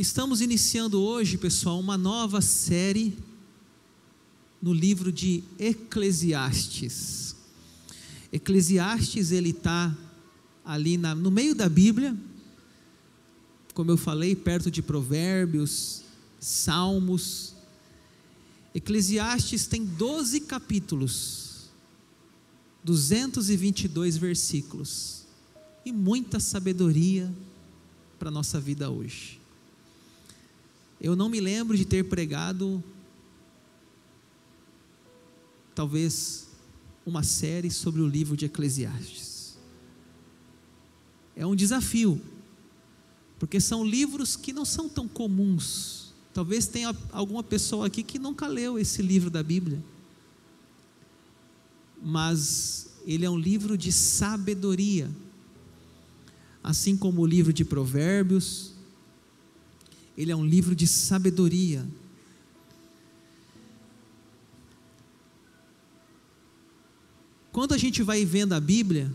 Estamos iniciando hoje, pessoal, uma nova série no livro de Eclesiastes. Eclesiastes ele está ali na, no meio da Bíblia, como eu falei, perto de Provérbios, Salmos. Eclesiastes tem 12 capítulos, 222 versículos e muita sabedoria para a nossa vida hoje. Eu não me lembro de ter pregado, talvez, uma série sobre o livro de Eclesiastes. É um desafio, porque são livros que não são tão comuns. Talvez tenha alguma pessoa aqui que nunca leu esse livro da Bíblia, mas ele é um livro de sabedoria assim como o livro de Provérbios, ele é um livro de sabedoria. Quando a gente vai vendo a Bíblia,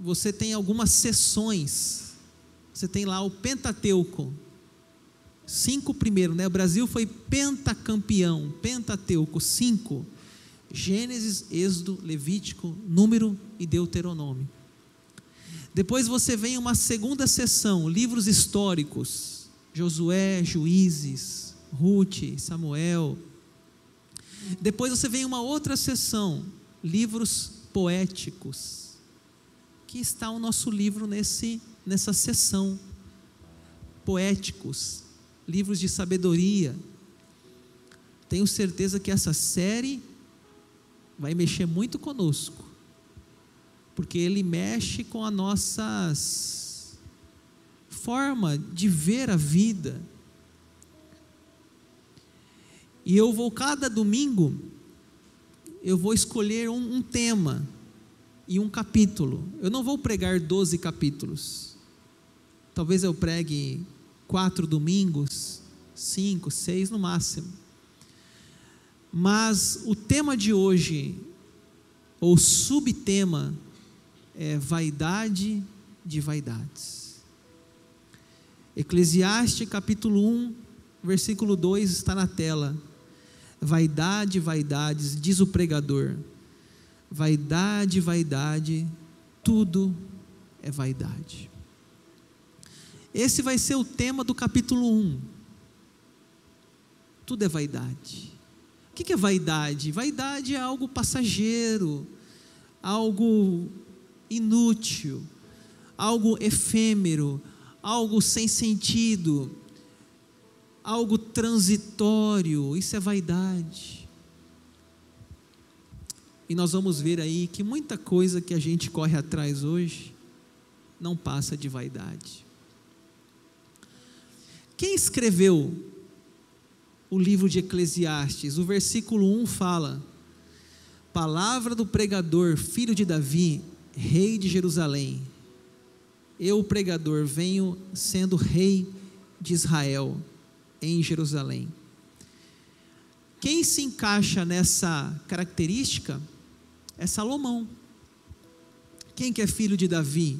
você tem algumas sessões. Você tem lá o Pentateuco. Cinco primeiro, né? O Brasil foi pentacampeão, Pentateuco, cinco. Gênesis, Êxodo, Levítico, Número e Deuteronômio. Depois você vem uma segunda sessão, livros históricos, Josué, Juízes, Ruth, Samuel. Depois você vem uma outra sessão, livros poéticos, que está o nosso livro nesse nessa sessão. Poéticos, livros de sabedoria. Tenho certeza que essa série vai mexer muito conosco porque ele mexe com a nossa forma de ver a vida. E eu vou cada domingo, eu vou escolher um, um tema e um capítulo. Eu não vou pregar 12 capítulos. Talvez eu pregue quatro domingos, cinco, seis no máximo. Mas o tema de hoje, ou subtema, é vaidade de vaidades. Eclesiastes capítulo 1, versículo 2 está na tela. Vaidade, vaidades, diz o pregador. Vaidade, vaidade, tudo é vaidade. Esse vai ser o tema do capítulo 1. Tudo é vaidade. O que é vaidade? Vaidade é algo passageiro, algo inútil, algo efêmero, algo sem sentido, algo transitório, isso é vaidade. E nós vamos ver aí que muita coisa que a gente corre atrás hoje não passa de vaidade. Quem escreveu o livro de Eclesiastes? O versículo 1 fala: Palavra do pregador, filho de Davi, rei de Jerusalém. Eu, pregador, venho sendo rei de Israel em Jerusalém. Quem se encaixa nessa característica é Salomão. Quem que é filho de Davi?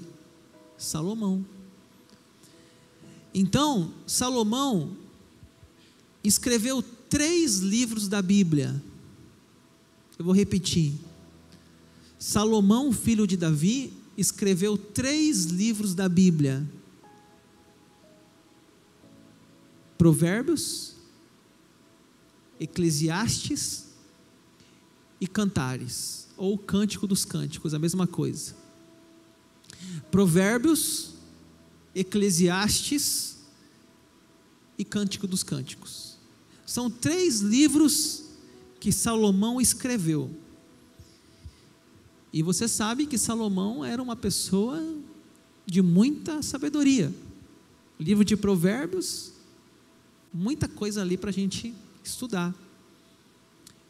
Salomão. Então, Salomão escreveu três livros da Bíblia. Eu vou repetir: Salomão, filho de Davi, escreveu três livros da Bíblia: Provérbios, Eclesiastes e Cantares, ou Cântico dos Cânticos, a mesma coisa. Provérbios, Eclesiastes e Cântico dos Cânticos. São três livros que Salomão escreveu. E você sabe que Salomão era uma pessoa de muita sabedoria. Livro de Provérbios, muita coisa ali para a gente estudar.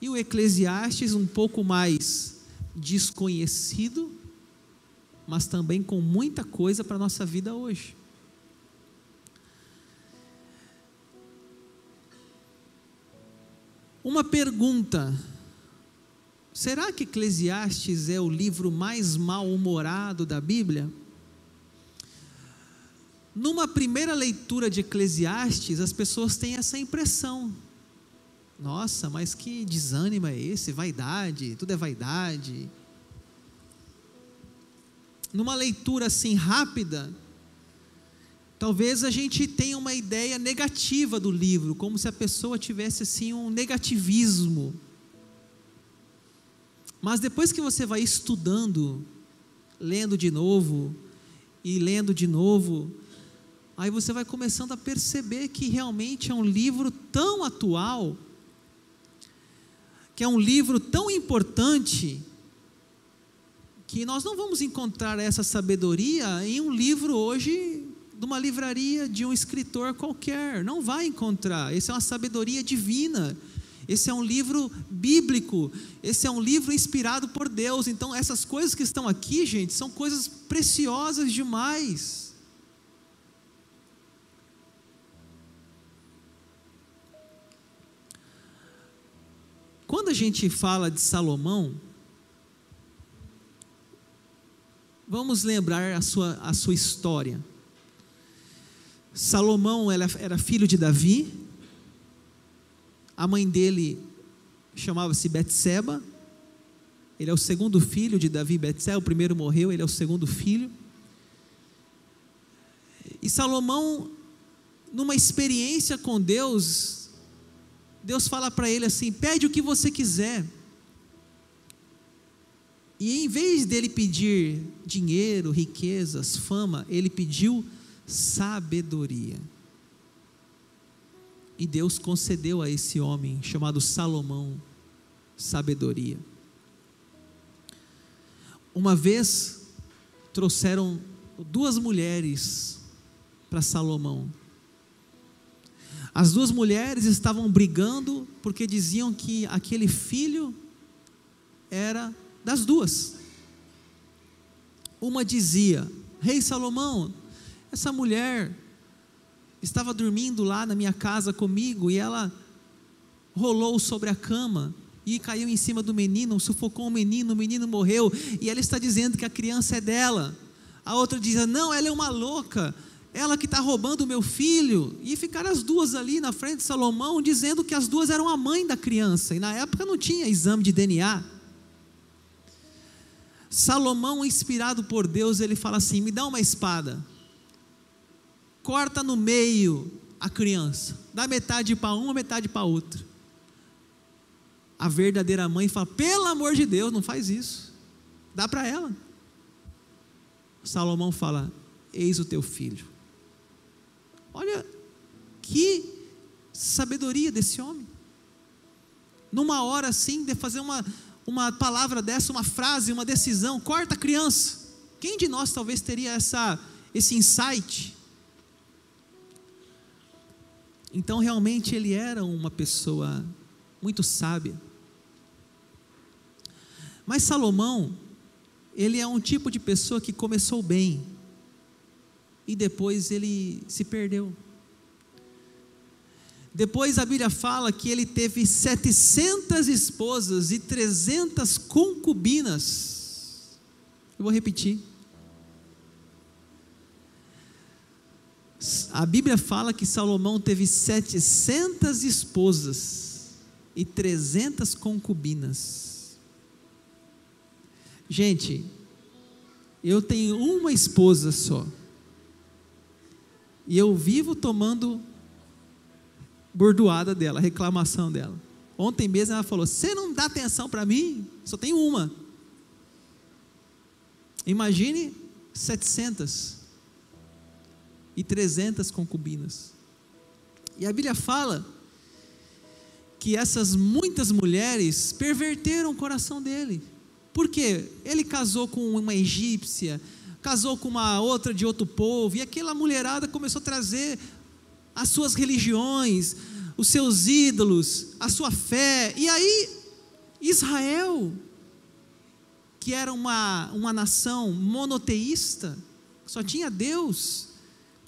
E o Eclesiastes, um pouco mais desconhecido, mas também com muita coisa para a nossa vida hoje. Uma pergunta Será que Eclesiastes é o livro mais mal-humorado da Bíblia? numa primeira leitura de Eclesiastes, as pessoas têm essa impressão. Nossa, mas que desânimo é esse? Vaidade, tudo é vaidade. Numa leitura assim rápida, talvez a gente tenha uma ideia negativa do livro, como se a pessoa tivesse assim um negativismo. Mas depois que você vai estudando, lendo de novo e lendo de novo, aí você vai começando a perceber que realmente é um livro tão atual, que é um livro tão importante, que nós não vamos encontrar essa sabedoria em um livro hoje de uma livraria de um escritor qualquer, não vai encontrar. Essa é uma sabedoria divina. Esse é um livro bíblico, esse é um livro inspirado por Deus. Então, essas coisas que estão aqui, gente, são coisas preciosas demais. Quando a gente fala de Salomão, vamos lembrar a sua, a sua história. Salomão era filho de Davi, a mãe dele chamava-se Betseba, ele é o segundo filho de Davi e Betseba, o primeiro morreu, ele é o segundo filho. E Salomão, numa experiência com Deus, Deus fala para ele assim: pede o que você quiser. E em vez dele pedir dinheiro, riquezas, fama, ele pediu sabedoria. E Deus concedeu a esse homem chamado Salomão sabedoria. Uma vez trouxeram duas mulheres para Salomão. As duas mulheres estavam brigando porque diziam que aquele filho era das duas. Uma dizia: Rei Salomão, essa mulher estava dormindo lá na minha casa comigo e ela rolou sobre a cama e caiu em cima do menino, sufocou o menino, o menino morreu e ela está dizendo que a criança é dela. A outra dizia: Não, ela é uma louca ela que está roubando o meu filho. E ficaram as duas ali na frente de Salomão, dizendo que as duas eram a mãe da criança. E na época não tinha exame de DNA. Salomão, inspirado por Deus, ele fala assim: me dá uma espada, corta no meio a criança, dá metade para uma, metade para outra. A verdadeira mãe fala: pelo amor de Deus, não faz isso, dá para ela. Salomão fala: eis o teu filho. Olha que sabedoria desse homem. Numa hora assim, de fazer uma, uma palavra dessa, uma frase, uma decisão, corta a criança. Quem de nós talvez teria essa, esse insight? Então, realmente, ele era uma pessoa muito sábia. Mas Salomão, ele é um tipo de pessoa que começou bem, e depois ele se perdeu. Depois a Bíblia fala que ele teve 700 esposas e 300 concubinas. Eu vou repetir. A Bíblia fala que Salomão teve 700 esposas e 300 concubinas. Gente, eu tenho uma esposa só. E eu vivo tomando bordoada dela, reclamação dela. Ontem mesmo ela falou: Você não dá atenção para mim? Só tem uma. Imagine 700 e 300 concubinas. E a Bíblia fala que essas muitas mulheres perverteram o coração dele. Por quê? Ele casou com uma egípcia, casou com uma outra de outro povo, e aquela mulherada começou a trazer as suas religiões, os seus ídolos, a sua fé, e aí Israel, que era uma, uma nação monoteísta, só tinha Deus,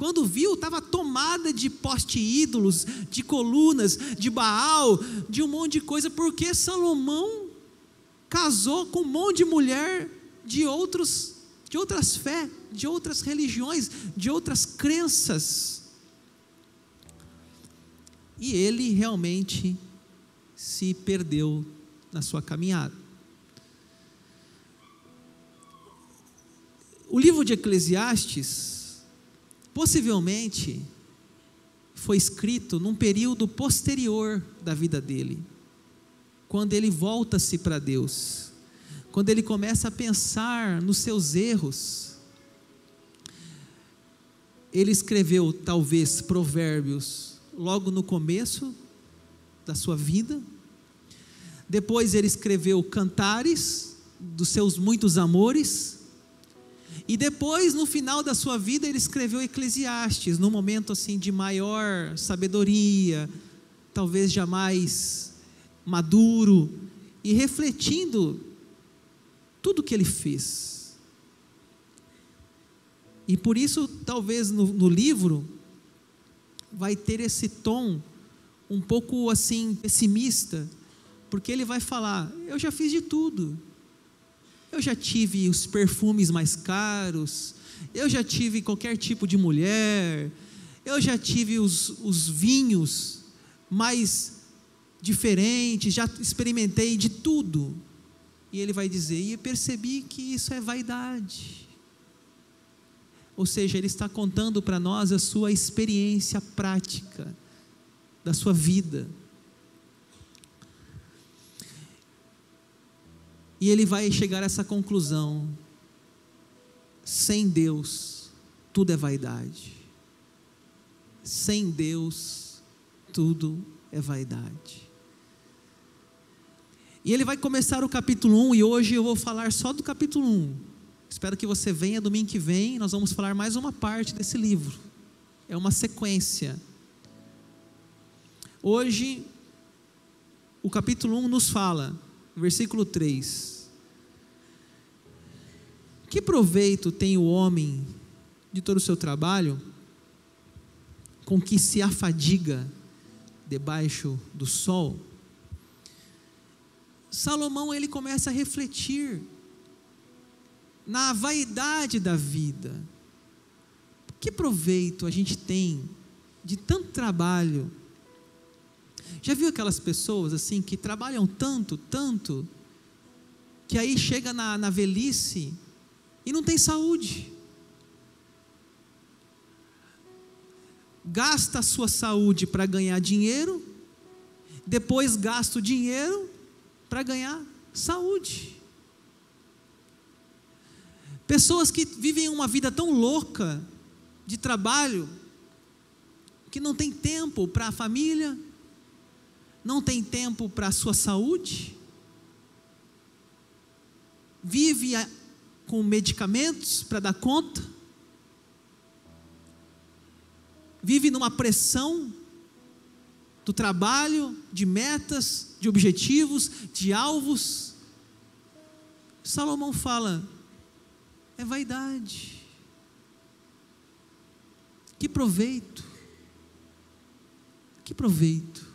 quando viu, estava tomada de poste ídolos, de colunas, de Baal, de um monte de coisa, porque Salomão casou com um monte de mulher de outros de outras fé. de outras religiões, de outras crenças. E ele realmente se perdeu na sua caminhada. O livro de Eclesiastes, possivelmente, foi escrito num período posterior da vida dele, quando ele volta-se para Deus, quando ele começa a pensar nos seus erros. Ele escreveu, talvez, Provérbios logo no começo da sua vida. Depois ele escreveu Cantares, dos seus muitos amores. E depois, no final da sua vida, ele escreveu Eclesiastes, num momento assim de maior sabedoria, talvez jamais maduro, e refletindo tudo que ele fez. E por isso, talvez no, no livro, vai ter esse tom um pouco assim pessimista, porque ele vai falar: Eu já fiz de tudo eu já tive os perfumes mais caros, eu já tive qualquer tipo de mulher, eu já tive os, os vinhos mais diferentes, já experimentei de tudo. E ele vai dizer: e percebi que isso é vaidade. Ou seja, ele está contando para nós a sua experiência prática da sua vida. E ele vai chegar a essa conclusão: sem Deus, tudo é vaidade. Sem Deus, tudo é vaidade. E ele vai começar o capítulo 1 e hoje eu vou falar só do capítulo 1. Espero que você venha domingo que vem, nós vamos falar mais uma parte desse livro. É uma sequência. Hoje, o capítulo 1 nos fala versículo 3. Que proveito tem o homem de todo o seu trabalho com que se afadiga debaixo do sol? Salomão ele começa a refletir na vaidade da vida. Que proveito a gente tem de tanto trabalho já viu aquelas pessoas assim que trabalham tanto, tanto, que aí chega na, na velhice e não tem saúde? Gasta a sua saúde para ganhar dinheiro, depois gasta o dinheiro para ganhar saúde. Pessoas que vivem uma vida tão louca de trabalho, que não tem tempo para a família, não tem tempo para a sua saúde, vive com medicamentos para dar conta, vive numa pressão do trabalho, de metas, de objetivos, de alvos. Salomão fala: é vaidade. Que proveito, que proveito.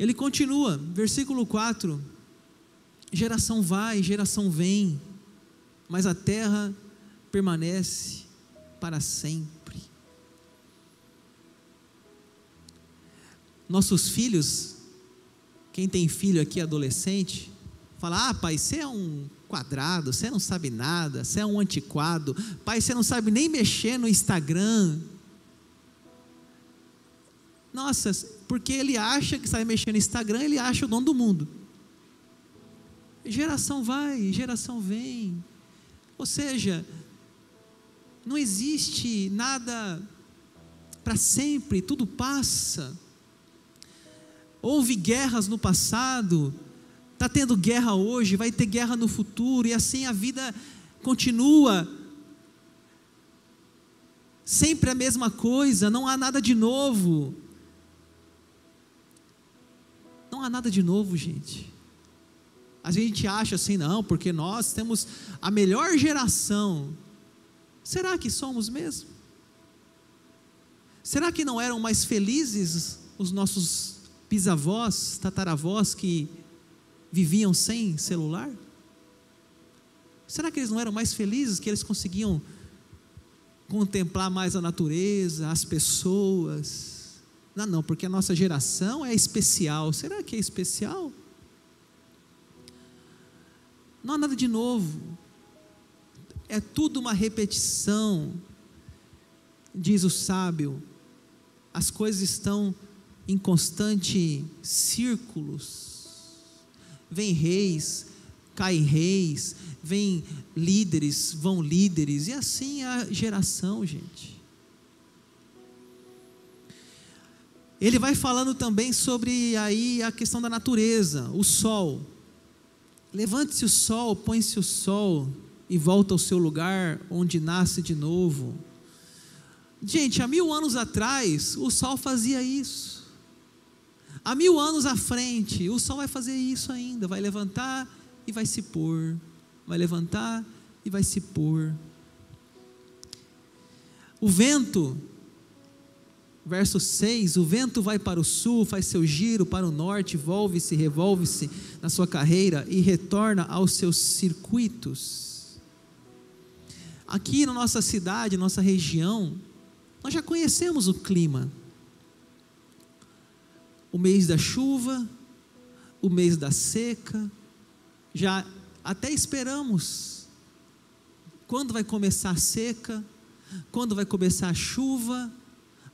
Ele continua, versículo 4: geração vai, geração vem, mas a terra permanece para sempre. Nossos filhos, quem tem filho aqui adolescente, fala: Ah, pai, você é um quadrado, você não sabe nada, você é um antiquado, pai, você não sabe nem mexer no Instagram. Nossa, porque ele acha que sai mexendo no Instagram, ele acha o dono do mundo. Geração vai, geração vem. Ou seja, não existe nada para sempre, tudo passa. Houve guerras no passado, está tendo guerra hoje, vai ter guerra no futuro, e assim a vida continua. Sempre a mesma coisa, não há nada de novo. Não há nada de novo, gente. A gente acha assim, não, porque nós temos a melhor geração. Será que somos mesmo? Será que não eram mais felizes os nossos bisavós, tataravós que viviam sem celular? Será que eles não eram mais felizes, que eles conseguiam contemplar mais a natureza, as pessoas? Não, não, porque a nossa geração é especial. Será que é especial? Não há nada de novo. É tudo uma repetição. Diz o sábio. As coisas estão em constante círculos. Vem reis, caem reis, vem líderes, vão líderes, e assim é a geração, gente. Ele vai falando também sobre aí a questão da natureza, o sol. Levante-se o sol, põe-se o sol e volta ao seu lugar onde nasce de novo. Gente, há mil anos atrás, o sol fazia isso. Há mil anos à frente, o sol vai fazer isso ainda, vai levantar e vai se pôr, vai levantar e vai se pôr. O vento, verso 6: o vento vai para o sul, faz seu giro para o norte, volve-se, revolve-se na sua carreira e retorna aos seus circuitos. Aqui na nossa cidade, nossa região, nós já conhecemos o clima. O mês da chuva, o mês da seca, já até esperamos quando vai começar a seca, quando vai começar a chuva,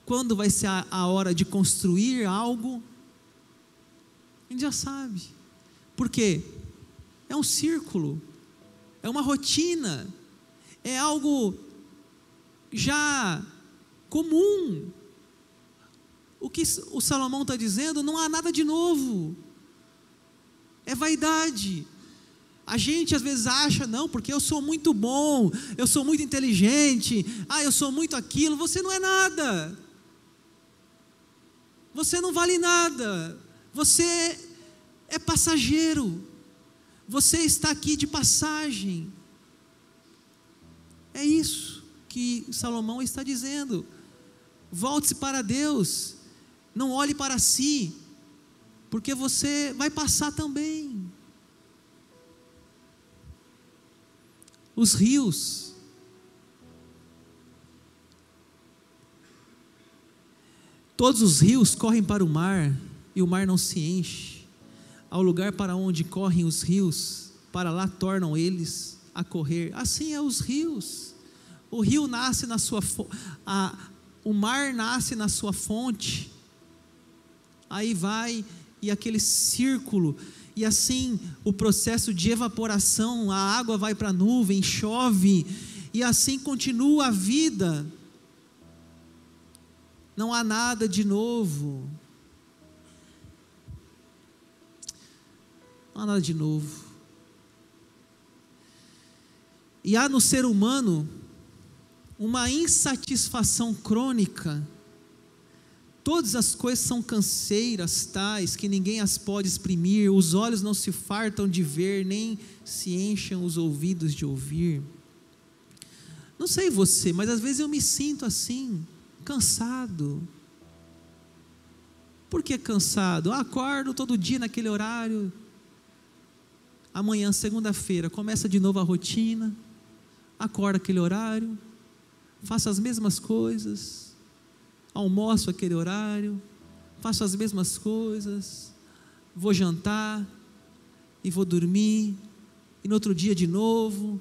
quando vai ser a, a hora de construir algo. A gente já sabe. Por quê? É um círculo, é uma rotina, é algo já comum. O que o Salomão está dizendo não há nada de novo, é vaidade. A gente às vezes acha, não, porque eu sou muito bom, eu sou muito inteligente, ah, eu sou muito aquilo, você não é nada. Você não vale nada. Você é passageiro. Você está aqui de passagem. É isso que Salomão está dizendo. Volte-se para Deus. Não olhe para si, porque você vai passar também. os rios. Todos os rios correm para o mar e o mar não se enche. Ao lugar para onde correm os rios, para lá tornam eles a correr. Assim é os rios. O rio nasce na sua a, o mar nasce na sua fonte. Aí vai e aquele círculo e assim o processo de evaporação, a água vai para a nuvem, chove, e assim continua a vida. Não há nada de novo. Não há nada de novo. E há no ser humano uma insatisfação crônica Todas as coisas são canseiras tais que ninguém as pode exprimir, os olhos não se fartam de ver, nem se enchem os ouvidos de ouvir. Não sei você, mas às vezes eu me sinto assim, cansado. Por que cansado? Eu acordo todo dia naquele horário. Amanhã, segunda-feira, começa de novo a rotina. Acorda aquele horário. Faço as mesmas coisas almoço aquele horário, faço as mesmas coisas, vou jantar e vou dormir, e no outro dia de novo.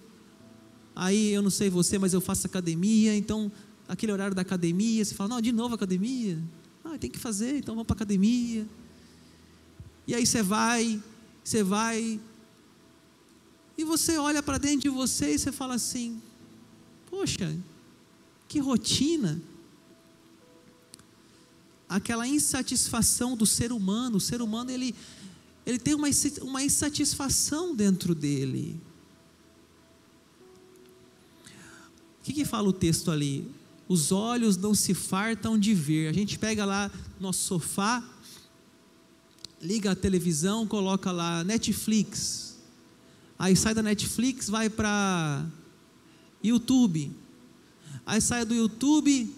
Aí eu não sei você, mas eu faço academia, então aquele horário da academia, você fala, não, de novo academia. Ah, tem que fazer, então vamos para academia. E aí você vai, você vai, e você olha para dentro de você e você fala assim: Poxa, que rotina aquela insatisfação do ser humano. O ser humano ele, ele tem uma, uma insatisfação dentro dele. O que, que fala o texto ali? Os olhos não se fartam de ver. A gente pega lá nosso sofá, liga a televisão, coloca lá Netflix. Aí sai da Netflix, vai para YouTube. Aí sai do YouTube,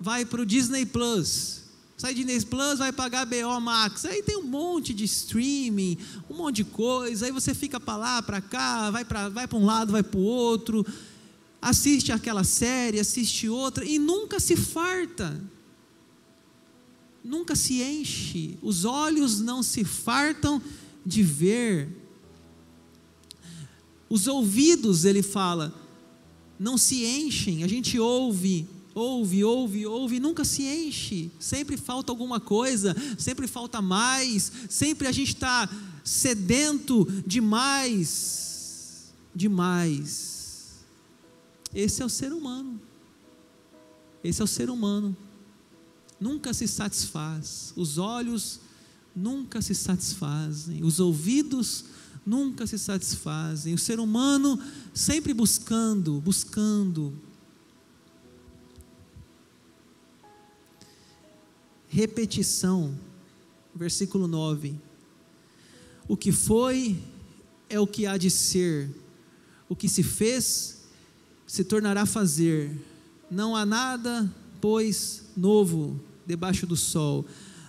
vai para o Disney Plus. Sai de Disney Plus, vai pagar BO Max. Aí tem um monte de streaming, um monte de coisa. Aí você fica para lá, para cá, vai para vai um lado, vai para o outro. Assiste aquela série, assiste outra e nunca se farta. Nunca se enche. Os olhos não se fartam de ver. Os ouvidos, ele fala, não se enchem. A gente ouve ouve, ouve, ouve, nunca se enche. Sempre falta alguma coisa, sempre falta mais, sempre a gente está sedento demais, demais. Esse é o ser humano. Esse é o ser humano. Nunca se satisfaz. Os olhos nunca se satisfazem. Os ouvidos nunca se satisfazem. O ser humano sempre buscando, buscando, repetição. Versículo 9. O que foi é o que há de ser, o que se fez se tornará fazer. Não há nada, pois, novo debaixo do sol.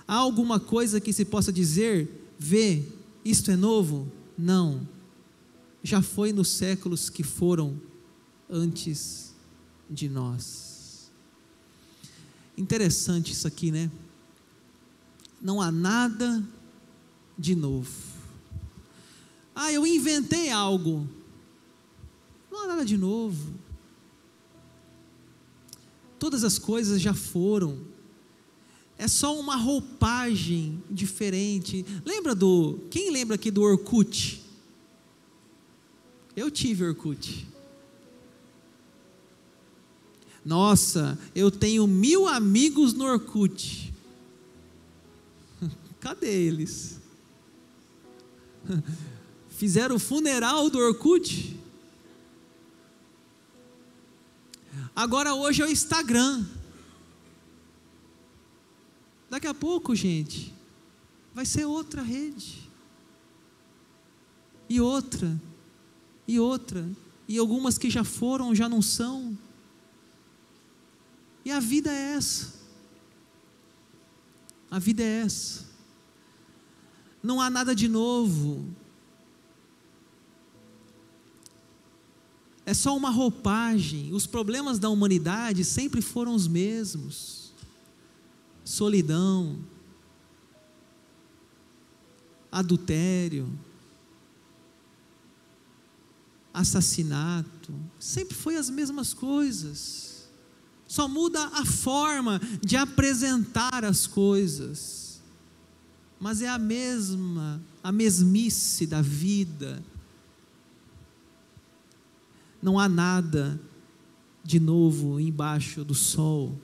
Há alguma coisa que se possa dizer, vê, isto é novo? Não. Já foi nos séculos que foram antes de nós. Interessante isso aqui, né? não há nada de novo. Ah, eu inventei algo. Não há nada de novo. Todas as coisas já foram. É só uma roupagem diferente. Lembra do. Quem lembra aqui do Orkut? Eu tive Orkut. Nossa, eu tenho mil amigos no Orkut. Cadê eles? Fizeram o funeral do Orkut? Agora hoje é o Instagram. Daqui a pouco, gente, vai ser outra rede. E outra. E outra. E algumas que já foram, já não são. E a vida é essa. A vida é essa não há nada de novo. É só uma roupagem. Os problemas da humanidade sempre foram os mesmos: solidão, adultério, assassinato. Sempre foi as mesmas coisas. Só muda a forma de apresentar as coisas mas é a mesma, a mesmice da vida. Não há nada de novo embaixo do sol.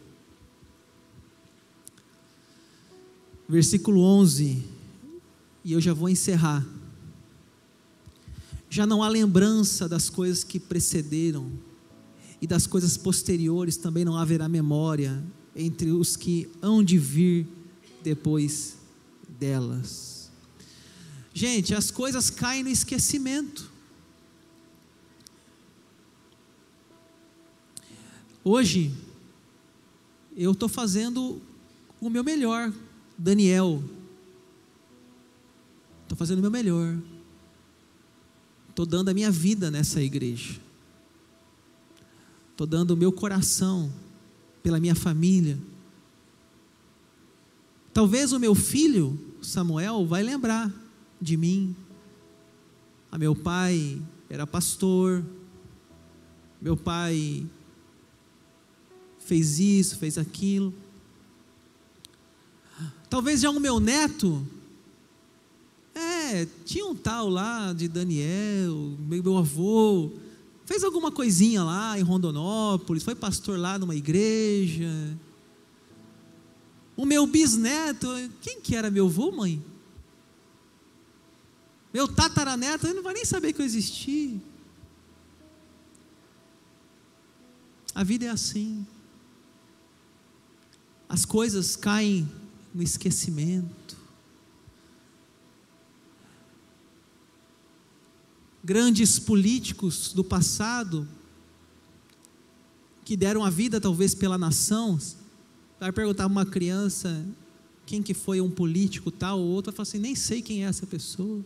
Versículo 11, e eu já vou encerrar. Já não há lembrança das coisas que precederam, e das coisas posteriores também não haverá memória entre os que hão de vir depois delas. Gente, as coisas caem no esquecimento. Hoje, eu estou fazendo o meu melhor, Daniel. Estou fazendo o meu melhor. Estou dando a minha vida nessa igreja. Estou dando o meu coração pela minha família Talvez o meu filho, Samuel, vai lembrar de mim. A ah, meu pai era pastor, meu pai fez isso, fez aquilo. Talvez já o meu neto, é, tinha um tal lá de Daniel, meu avô, fez alguma coisinha lá em Rondonópolis, foi pastor lá numa igreja, o meu bisneto, quem que era meu avô, mãe? Meu tataraneto, ele não vai nem saber que eu existi. A vida é assim. As coisas caem no esquecimento. Grandes políticos do passado, que deram a vida talvez pela nação, Vai perguntar uma criança: quem que foi um político tal ou outro, vai falar assim, nem sei quem é essa pessoa.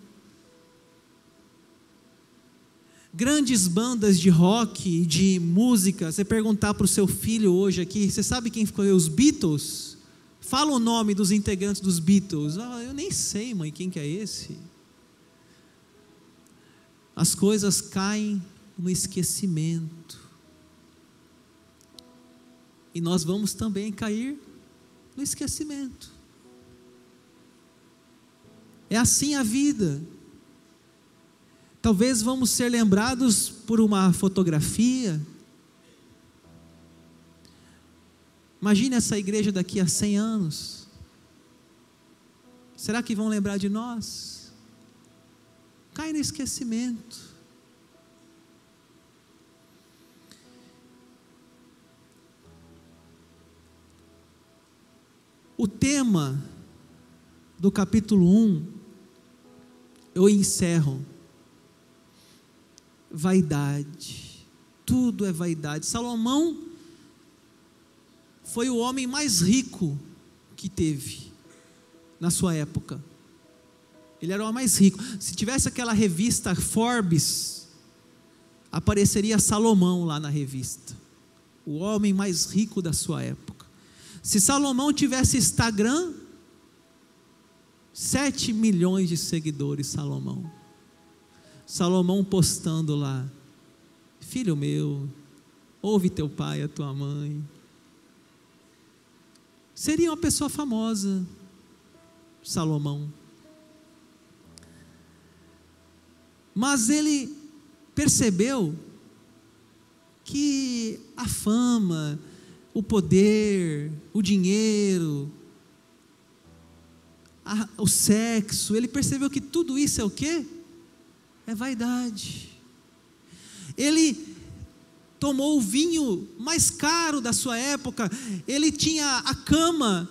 Grandes bandas de rock, de música, você perguntar para o seu filho hoje aqui, você sabe quem foi os Beatles? Fala o nome dos integrantes dos Beatles. Ah, eu nem sei, mãe, quem que é esse? As coisas caem no esquecimento. E nós vamos também cair no esquecimento. É assim a vida. Talvez vamos ser lembrados por uma fotografia. Imagine essa igreja daqui a 100 anos. Será que vão lembrar de nós? Cai no esquecimento. O tema do capítulo 1, eu encerro. Vaidade. Tudo é vaidade. Salomão foi o homem mais rico que teve na sua época. Ele era o mais rico. Se tivesse aquela revista Forbes, apareceria Salomão lá na revista. O homem mais rico da sua época. Se Salomão tivesse Instagram, 7 milhões de seguidores, Salomão. Salomão postando lá: Filho meu, ouve teu pai, a tua mãe. Seria uma pessoa famosa, Salomão. Mas ele percebeu que a fama, o poder, o dinheiro, a, o sexo, ele percebeu que tudo isso é o quê? É vaidade. Ele tomou o vinho mais caro da sua época, ele tinha a cama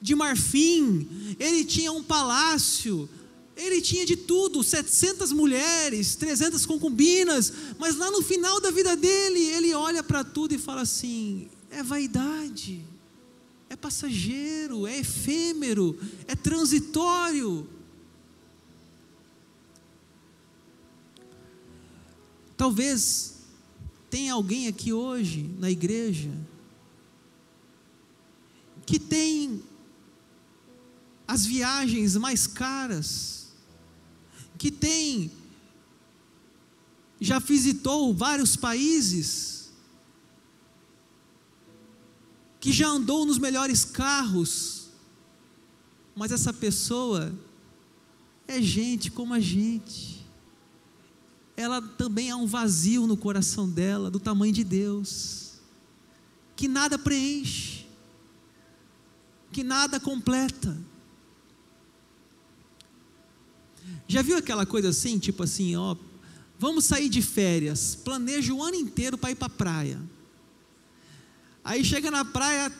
de marfim, ele tinha um palácio, ele tinha de tudo, 700 mulheres, 300 concubinas, mas lá no final da vida dele, ele olha para tudo e fala assim: é vaidade, é passageiro, é efêmero, é transitório. Talvez tenha alguém aqui hoje na igreja que tem as viagens mais caras, que tem já visitou vários países, que já andou nos melhores carros, mas essa pessoa é gente como a gente. Ela também há um vazio no coração dela, do tamanho de Deus, que nada preenche, que nada completa. Já viu aquela coisa assim, tipo assim, ó, vamos sair de férias, planeja o ano inteiro para ir para a praia. Aí chega na praia,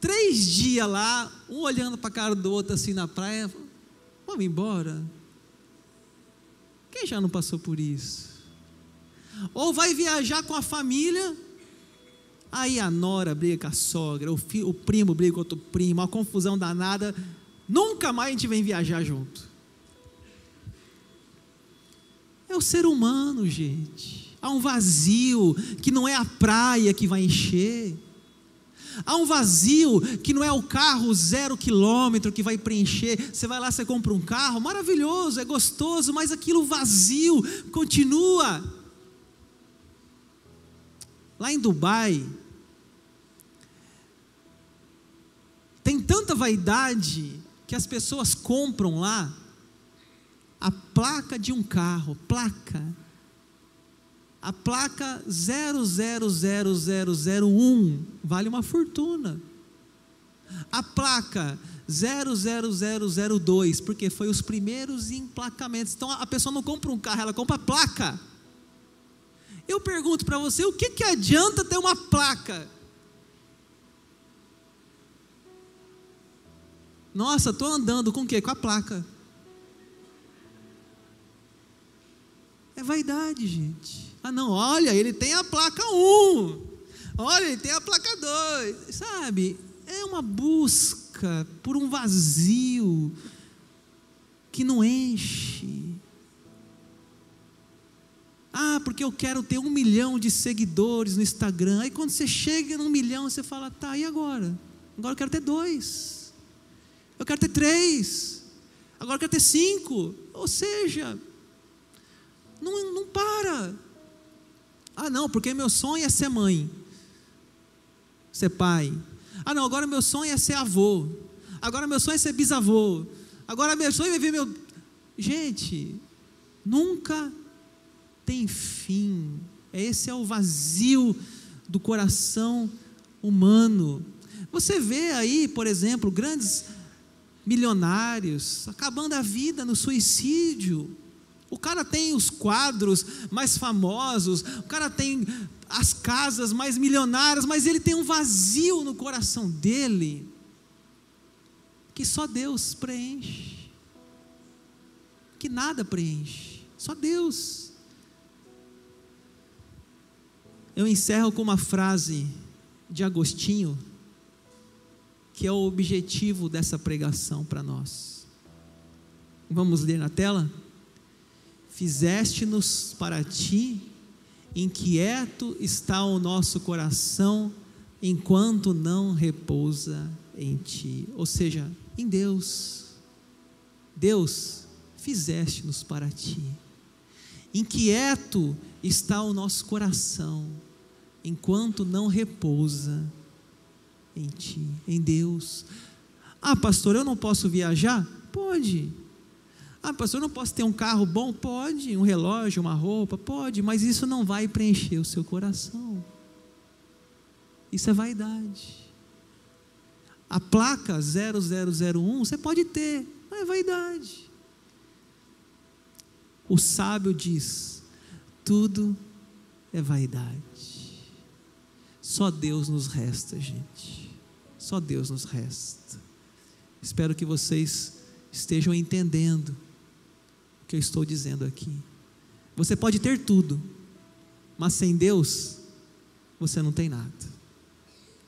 três dias lá, um olhando para a cara do outro assim na praia, vamos embora. Quem já não passou por isso? Ou vai viajar com a família, aí a nora briga com a sogra, o, filho, o primo briga com outro primo, uma confusão danada, nunca mais a gente vem viajar junto. É o ser humano, gente. Há um vazio que não é a praia que vai encher. Há um vazio que não é o carro zero quilômetro que vai preencher. Você vai lá, você compra um carro, maravilhoso, é gostoso, mas aquilo vazio continua. Lá em Dubai, tem tanta vaidade que as pessoas compram lá a placa de um carro, placa a placa 000001 vale uma fortuna. A placa 00002, porque foi os primeiros emplacamentos. Então a pessoa não compra um carro, ela compra a placa. Eu pergunto para você, o que, que adianta ter uma placa? Nossa, estou andando com o quê? Com a placa. É vaidade, gente. Ah, não, olha, ele tem a placa 1. Olha, ele tem a placa 2. Sabe? É uma busca. busca por um vazio que não enche. Ah, porque eu quero ter um milhão de seguidores no Instagram. Aí quando você chega num milhão, você fala, tá, e agora? Agora eu quero ter dois. Eu quero ter três. Agora eu quero ter cinco. Ou seja, não, não para. Ah, não, porque meu sonho é ser mãe, ser pai. Ah, não, agora meu sonho é ser avô. Agora meu sonho é ser bisavô. Agora meu sonho é ver meu. Gente, nunca tem fim. Esse é o vazio do coração humano. Você vê aí, por exemplo, grandes milionários acabando a vida no suicídio. O cara tem os quadros mais famosos, o cara tem as casas mais milionárias, mas ele tem um vazio no coração dele que só Deus preenche. Que nada preenche, só Deus. Eu encerro com uma frase de Agostinho, que é o objetivo dessa pregação para nós. Vamos ler na tela? Fizeste-nos para ti, inquieto está o nosso coração, enquanto não repousa em ti. Ou seja, em Deus. Deus, fizeste-nos para ti. Inquieto está o nosso coração enquanto não repousa em Ti, em Deus. Ah, pastor, eu não posso viajar? Pode. Ah, pastor, eu não posso ter um carro bom? Pode. Um relógio, uma roupa? Pode. Mas isso não vai preencher o seu coração. Isso é vaidade. A placa 0001 você pode ter, mas é vaidade. O sábio diz: tudo é vaidade. Só Deus nos resta, gente. Só Deus nos resta. Espero que vocês estejam entendendo o que eu estou dizendo aqui. Você pode ter tudo, mas sem Deus, você não tem nada.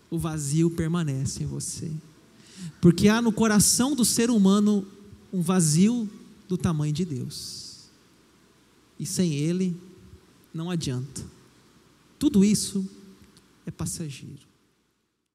O vazio permanece em você. Porque há no coração do ser humano um vazio do tamanho de Deus. E sem Ele, não adianta. Tudo isso é passageiro.